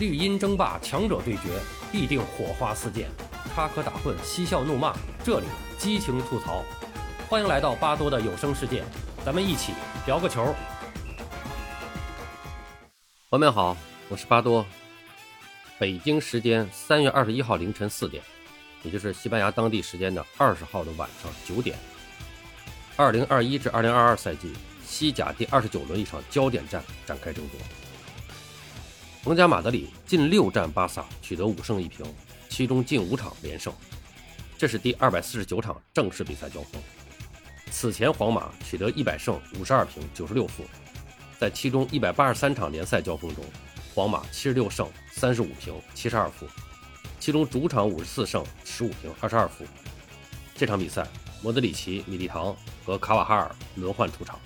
绿茵争霸，强者对决，必定火花四溅，插科打诨，嬉笑怒骂，这里激情吐槽。欢迎来到巴多的有声世界，咱们一起聊个球。朋友们好，我是巴多。北京时间三月二十一号凌晨四点，也就是西班牙当地时间的二十号的晚上九点，二零二一至二零二二赛季西甲第二十九轮一场焦点战展开争夺。皇家马德里近六战巴萨取得五胜一平，其中近五场连胜，这是第二百四十九场正式比赛交锋。此前皇马取得一百胜五十二平九十六负，在其中一百八十三场联赛交锋中，皇马七十六胜三十五平七十二负，其中主场五十四胜十五平二十二负。这场比赛，莫德里奇、米利唐和卡瓦哈尔轮换出场，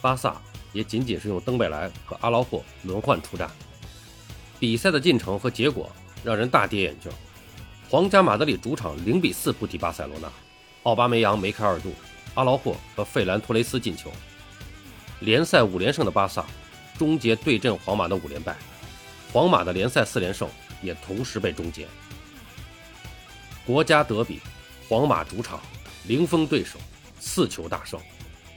巴萨也仅仅是用登贝莱和阿劳霍轮换出战。比赛的进程和结果让人大跌眼镜。皇家马德里主场零比四不敌巴塞罗那，奥巴梅扬梅开二度，阿劳霍和费兰托雷斯进球。联赛五连胜的巴萨终结对阵皇马的五连败，皇马的联赛四连胜也同时被终结。国家德比，皇马主场零封对手，四球大胜，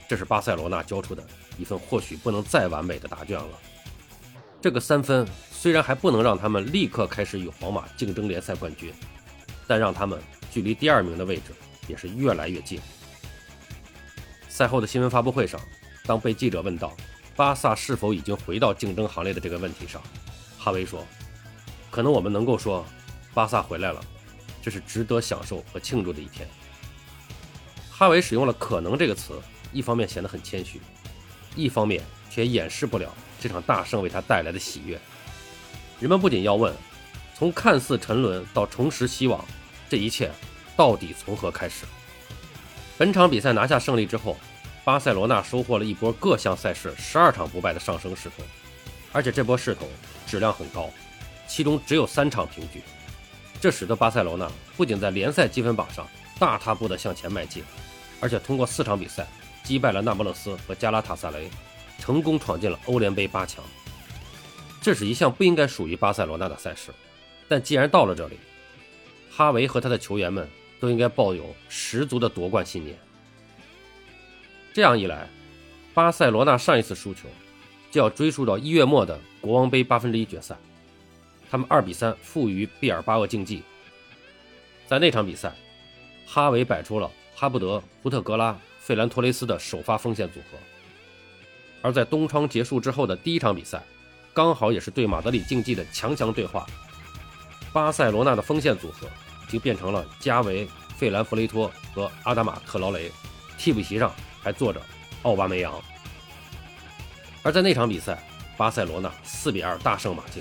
这是巴塞罗那交出的一份或许不能再完美的答卷了。这个三分。虽然还不能让他们立刻开始与皇马竞争联赛冠军，但让他们距离第二名的位置也是越来越近。赛后的新闻发布会上，当被记者问到巴萨是否已经回到竞争行列的这个问题上，哈维说：“可能我们能够说，巴萨回来了，这是值得享受和庆祝的一天。”哈维使用了“可能”这个词，一方面显得很谦虚，一方面却掩饰不了这场大胜为他带来的喜悦。人们不仅要问，从看似沉沦到重拾希望，这一切到底从何开始？本场比赛拿下胜利之后，巴塞罗那收获了一波各项赛事十二场不败的上升势头，而且这波势头质量很高，其中只有三场平局。这使得巴塞罗那不仅在联赛积分榜上大踏步地向前迈进，而且通过四场比赛击败了那不勒斯和加拉塔萨雷，成功闯进了欧联杯八强。这是一项不应该属于巴塞罗那的赛事，但既然到了这里，哈维和他的球员们都应该抱有十足的夺冠信念。这样一来，巴塞罗那上一次输球就要追溯到一月末的国王杯八分之一决赛，他们二比三负于毕尔巴鄂竞技。在那场比赛，哈维摆出了哈布德、胡特格拉、费兰托雷斯的首发锋线组合，而在冬窗结束之后的第一场比赛。刚好也是对马德里竞技的强强对话，巴塞罗那的锋线组合就变成了加维、费兰弗雷托和阿达马特劳雷，替补席上还坐着奥巴梅扬。而在那场比赛，巴塞罗那四比二大胜马竞。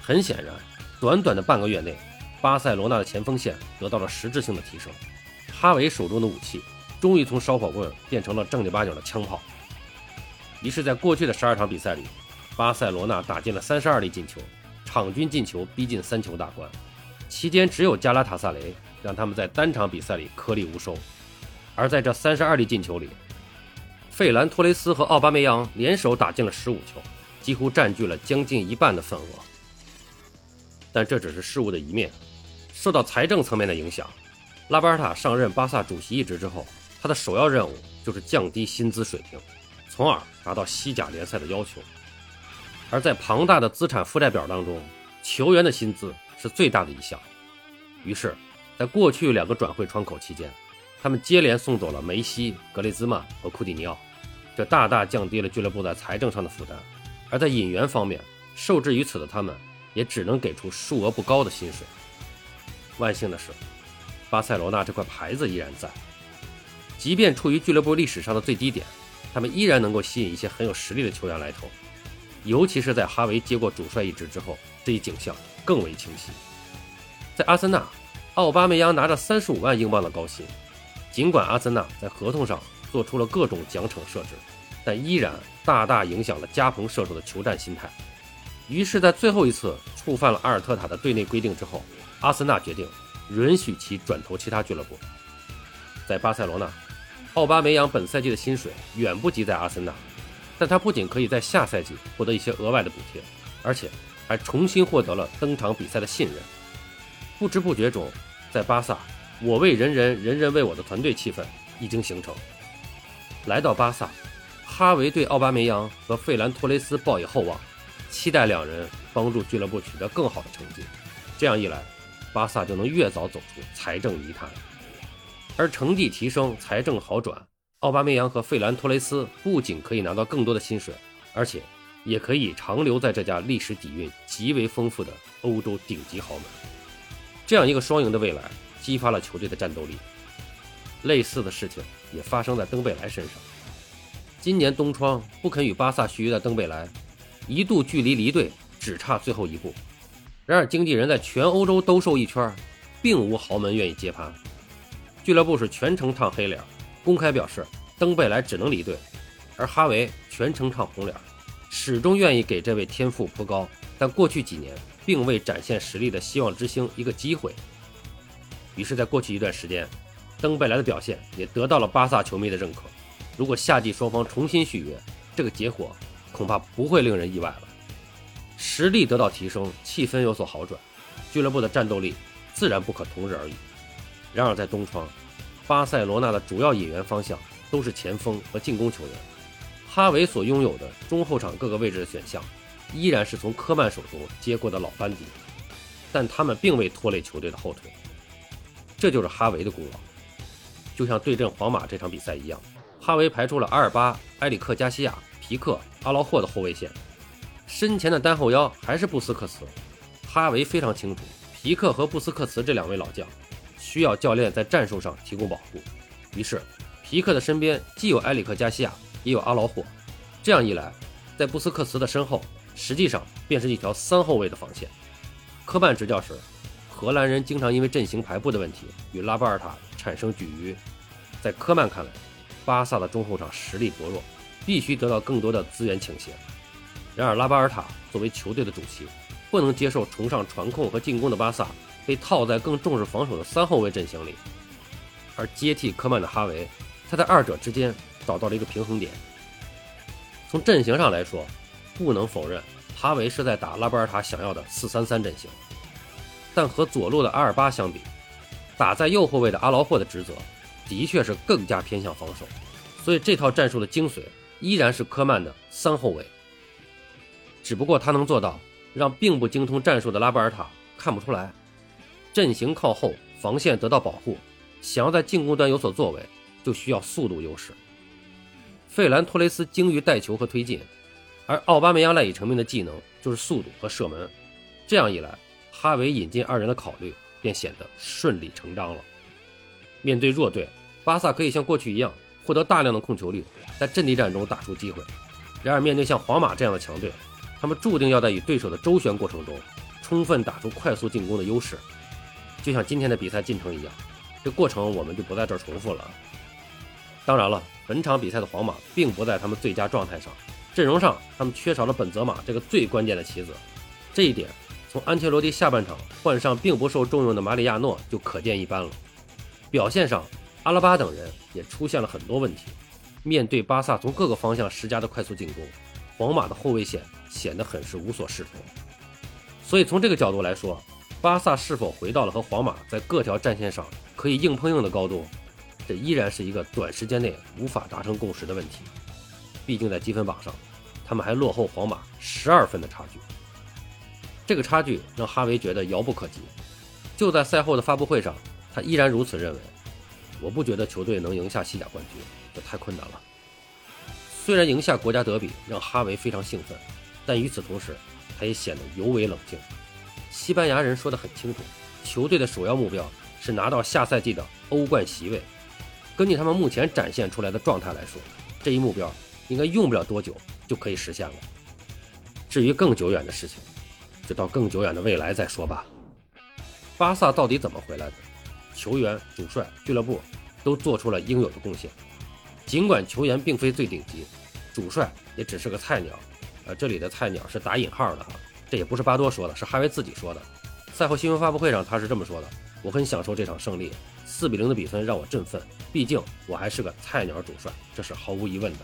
很显然，短短的半个月内，巴塞罗那的前锋线得到了实质性的提升，哈维手中的武器终于从烧火棍变成了正经八经的枪炮。于是，在过去的十二场比赛里，巴塞罗那打进了三十二粒进球，场均进球逼近三球大关。期间只有加拉塔萨雷让他们在单场比赛里颗粒无收。而在这三十二粒进球里，费兰托雷斯和奥巴梅扬联手打进了十五球，几乎占据了将近一半的份额。但这只是事物的一面。受到财政层面的影响，拉巴尔塔上任巴萨主席一职之后，他的首要任务就是降低薪资水平，从而达到西甲联赛的要求。而在庞大的资产负债表当中，球员的薪资是最大的一项。于是，在过去两个转会窗口期间，他们接连送走了梅西、格雷兹曼和库蒂尼奥，这大大降低了俱乐部在财政上的负担。而在引援方面，受制于此的他们也只能给出数额不高的薪水。万幸的是，巴塞罗那这块牌子依然在，即便处于俱乐部历史上的最低点，他们依然能够吸引一些很有实力的球员来投。尤其是在哈维接过主帅一职之后，这一景象更为清晰。在阿森纳，奥巴梅扬拿着三十五万英镑的高薪，尽管阿森纳在合同上做出了各种奖惩设置，但依然大大影响了加蓬射手的求战心态。于是，在最后一次触犯了阿尔特塔的队内规定之后，阿森纳决定允许其转投其他俱乐部。在巴塞罗那，奥巴梅扬本赛季的薪水远不及在阿森纳。但他不仅可以在下赛季获得一些额外的补贴，而且还重新获得了登场比赛的信任。不知不觉中，在巴萨“我为人人，人人为我”的团队气氛已经形成。来到巴萨，哈维对奥巴梅扬和费兰托雷斯抱以厚望，期待两人帮助俱乐部取得更好的成绩。这样一来，巴萨就能越早走出财政泥潭。而成绩提升，财政好转，奥巴梅扬和费兰托雷斯不仅可以拿到更多的薪水，而且也可以长留在这家历史底蕴极为丰富的欧洲顶级豪门。这样一个双赢的未来，激发了球队的战斗力。类似的事情也发生在登贝莱身上。今年冬窗不肯与巴萨续约的登贝莱，一度距离离队只差最后一步。然而，经纪人在全欧洲兜售一圈，并无豪门愿意接盘。俱乐部是全程唱黑脸，公开表示登贝莱只能离队；而哈维全程唱红脸，始终愿意给这位天赋颇高但过去几年并未展现实力的希望之星一个机会。于是，在过去一段时间，登贝莱的表现也得到了巴萨球迷的认可。如果夏季双方重新续约，这个结果恐怕不会令人意外了。实力得到提升，气氛有所好转，俱乐部的战斗力自然不可同日而语。然而，在东窗，巴塞罗那的主要引援方向都是前锋和进攻球员。哈维所拥有的中后场各个位置的选项，依然是从科曼手中接过的老班底，但他们并未拖累球队的后腿。这就是哈维的功劳。就像对阵皇马这场比赛一样，哈维排出了阿尔巴、埃里克加西亚、皮克、阿劳霍的后卫线，身前的单后腰还是布斯克茨。哈维非常清楚，皮克和布斯克茨这两位老将需要教练在战术上提供保护，于是皮克的身边既有埃里克加西亚，也有阿劳霍。这样一来，在布斯克茨的身后，实际上便是一条三后卫的防线。科曼执教时，荷兰人经常因为阵型排布的问题与拉波尔塔。产生局余，在科曼看来，巴萨的中后场实力薄弱，必须得到更多的资源倾斜。然而，拉巴尔塔作为球队的主席，不能接受崇尚传控和进攻的巴萨被套在更重视防守的三后卫阵型里。而接替科曼的哈维，他在二者之间找到了一个平衡点。从阵型上来说，不能否认哈维是在打拉巴尔塔想要的四三三阵型，但和左路的阿尔巴相比，打在右后卫的阿劳霍的职责，的确是更加偏向防守，所以这套战术的精髓依然是科曼的三后卫。只不过他能做到让并不精通战术的拉波尔塔看不出来，阵型靠后，防线得到保护，想要在进攻端有所作为，就需要速度优势。费兰托雷斯精于带球和推进，而奥巴梅扬赖以成名的技能就是速度和射门。这样一来，哈维引进二人的考虑。便显得顺理成章了。面对弱队，巴萨可以像过去一样获得大量的控球率，在阵地战中打出机会。然而，面对像皇马这样的强队，他们注定要在与对手的周旋过程中，充分打出快速进攻的优势。就像今天的比赛进程一样，这过程我们就不在这儿重复了。当然了，本场比赛的皇马并不在他们最佳状态上，阵容上他们缺少了本泽马这个最关键的棋子，这一点。从安切洛蒂下半场换上并不受重用的马里亚诺就可见一斑了。表现上，阿拉巴等人也出现了很多问题。面对巴萨从各个方向施加的快速进攻，皇马的后卫线显得很是无所适从。所以从这个角度来说，巴萨是否回到了和皇马在各条战线上可以硬碰硬的高度，这依然是一个短时间内无法达成共识的问题。毕竟在积分榜上，他们还落后皇马十二分的差距。这个差距让哈维觉得遥不可及。就在赛后的发布会上，他依然如此认为。我不觉得球队能赢下西甲冠军，这太困难了。虽然赢下国家德比让哈维非常兴奋，但与此同时，他也显得尤为冷静。西班牙人说得很清楚，球队的首要目标是拿到下赛季的欧冠席位。根据他们目前展现出来的状态来说，这一目标应该用不了多久就可以实现了。至于更久远的事情，就到更久远的未来再说吧。巴萨到底怎么回来的？球员、主帅、俱乐部都做出了应有的贡献。尽管球员并非最顶级，主帅也只是个菜鸟。呃，这里的菜鸟是打引号的哈，这也不是巴多说的，是哈维自己说的。赛后新闻发布会上他是这么说的：“我很享受这场胜利，四比零的比分让我振奋。毕竟我还是个菜鸟主帅，这是毫无疑问的。”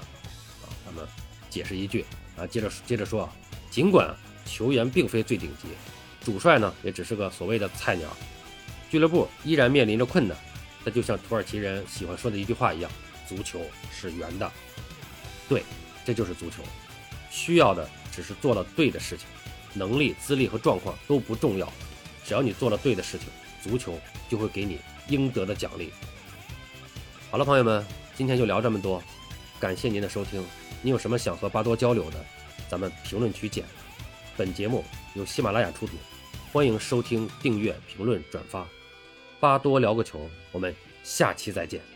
啊，咱们解释一句啊，接着接着说啊，尽管。球员并非最顶级，主帅呢也只是个所谓的菜鸟，俱乐部依然面临着困难。那就像土耳其人喜欢说的一句话一样：“足球是圆的。”对，这就是足球，需要的只是做了对的事情，能力、资历和状况都不重要，只要你做了对的事情，足球就会给你应得的奖励。好了，朋友们，今天就聊这么多，感谢您的收听。你有什么想和巴多交流的，咱们评论区见。本节目由喜马拉雅出品，欢迎收听、订阅、评论、转发。巴多聊个球，我们下期再见。